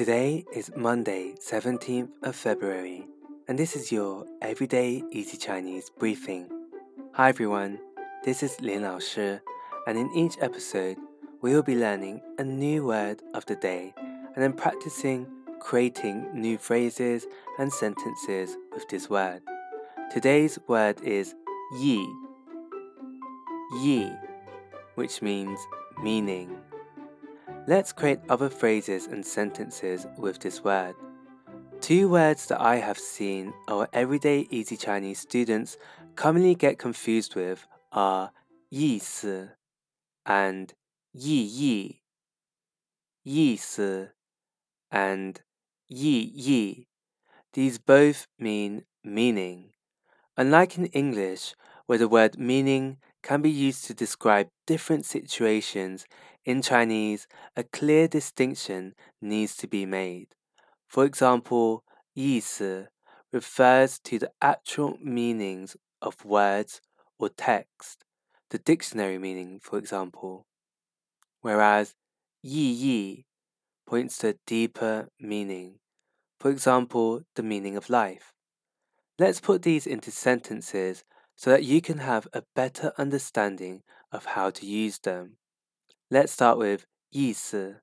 Today is Monday, 17th of February, and this is your Everyday Easy Chinese briefing. Hi everyone, this is Lin Lao Shi, and in each episode, we will be learning a new word of the day and then practicing creating new phrases and sentences with this word. Today's word is yi, yi, which means meaning. Let's create other phrases and sentences with this word. Two words that I have seen our everyday easy Chinese students commonly get confused with are 意思 and 意义,意思 and 意义. These both mean meaning. Unlike in English, where the word meaning can be used to describe different situations, in Chinese, a clear distinction needs to be made. For example, 意思 refers to the actual meanings of words or text, the dictionary meaning, for example, whereas 意义 points to a deeper meaning, for example, the meaning of life. Let's put these into sentences so that you can have a better understanding of how to use them. Let's start with 意思.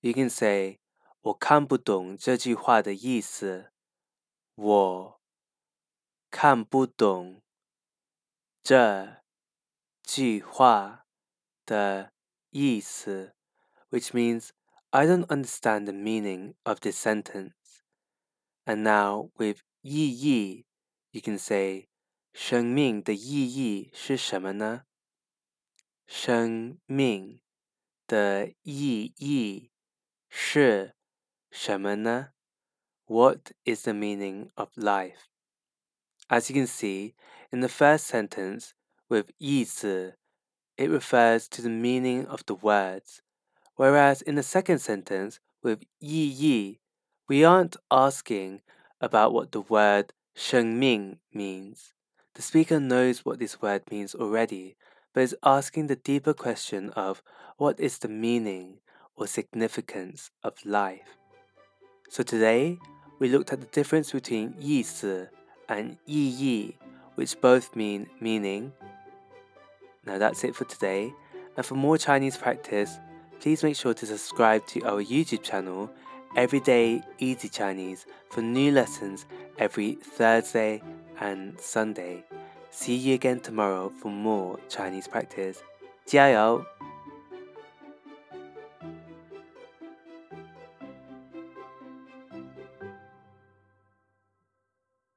You can say 我看不懂这句话的意思。我看不懂这句话的意思, which means I don't understand the meaning of this sentence. And now with 意义, you can say 生命的意义是什么呢？ 生命的意义是什么呢？What is the meaning of life? As you can see, in the first sentence with 意思, it refers to the meaning of the words, whereas in the second sentence with 意义, we aren't asking about what the word 生命 means. The speaker knows what this word means already, but is asking the deeper question of what is the meaning or significance of life. So today, we looked at the difference between 意思 and 意义, which both mean meaning. Now that's it for today, and for more Chinese practice, please make sure to subscribe to our YouTube channel, Everyday Easy Chinese, for new lessons every Thursday and Sunday. See you again tomorrow for more Chinese practice. 加油！